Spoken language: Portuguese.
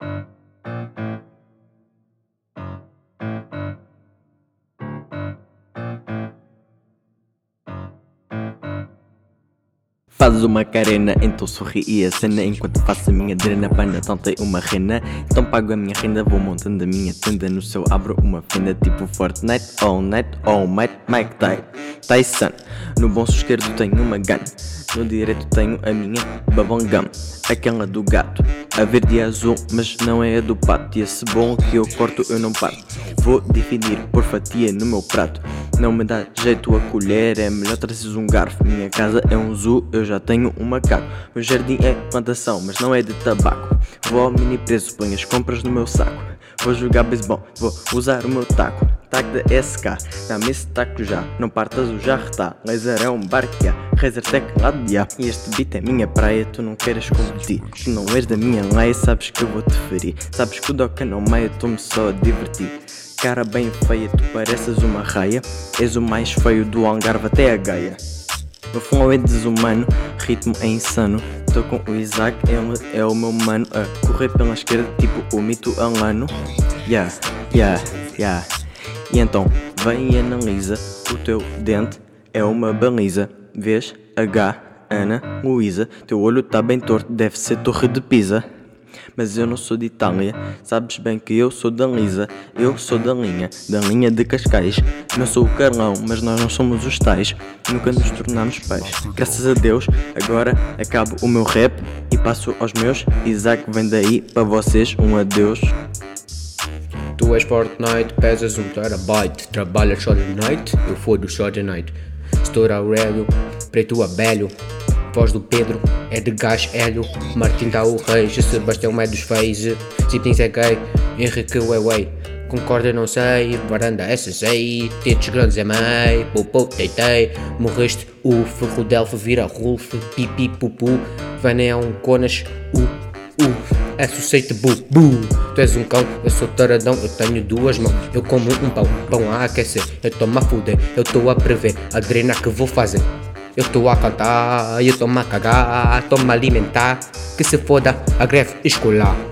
Thank you. Fazes uma carena, então sorri e acena. Enquanto faço a minha drena, panda tem uma rena. Então pago a minha renda, vou montando a minha tenda. No céu abro uma fenda tipo Fortnite All night, all night, Mike Tyson. No bolso esquerdo tenho uma gun No direito tenho a minha babangam Aquela do gato A verde e azul, mas não é a do pato. E esse bom que eu corto eu não parto. Vou dividir por fatia no meu prato não me dá jeito a colher, é melhor trazer um garfo. Minha casa é um zoo, eu já tenho um macaco. Meu jardim é plantação, mas não é de tabaco. Vou ao mini preço, ponho as compras no meu saco. Vou jogar beisebol, vou usar o meu taco. Taco da SK, dá-me esse taco já. Não partas o jarro, tá? Laser é um barquear. Razer teclado, yeah. E este beat é minha praia, tu não queres competir. Tu não és da minha lei, sabes que eu vou te ferir. Sabes que o Doca não meia, estou-me só a divertir. Cara bem feia, tu pareces uma raia. És o mais feio do Algarve até a Gaia. No flow é desumano, ritmo é insano. Tô com o Isaac, ele é o meu mano. A correr pela esquerda, tipo o mito alano. Yeah, yeah, yeah. E então, vem e analisa. O teu dente é uma baliza. Vês? H, Ana, Luísa. Teu olho tá bem torto, deve ser Torre de Pisa mas eu não sou de Itália. Sabes bem que eu sou da Lisa, eu sou da linha, da linha de Cascais. Não sou o Carlão, mas nós não somos os tais. Nunca nos tornamos pais. Graças a Deus, agora acabo o meu rap e passo aos meus. Isaac vem daí para vocês, um adeus. Tu és Fortnite, pesas um terabyte Trabalhas só de night, eu fodo só de night Estoura Aurélio, preto abelho Voz do Pedro é de gás hélio. Martim tá o Sebastião é dos feios. Ziptins é gay, Henrique Weiwei. Concorda, não sei, varanda é sei, tetos grandes é mei, popô, teitei, morreste, uf, Rodelfo vira Rolf, pipi, pupu, Vânia é um conas, u, é susceite, bu, bu, tu és um cão, eu sou taradão, eu tenho duas mãos, eu como um pão, pão a aquecer, eu tô a fuder, eu tô a prever, a drena que vou fazer. Eu estou a cantar, eu estou a cagar, estou a alimentar. Que se foda a greve escolar.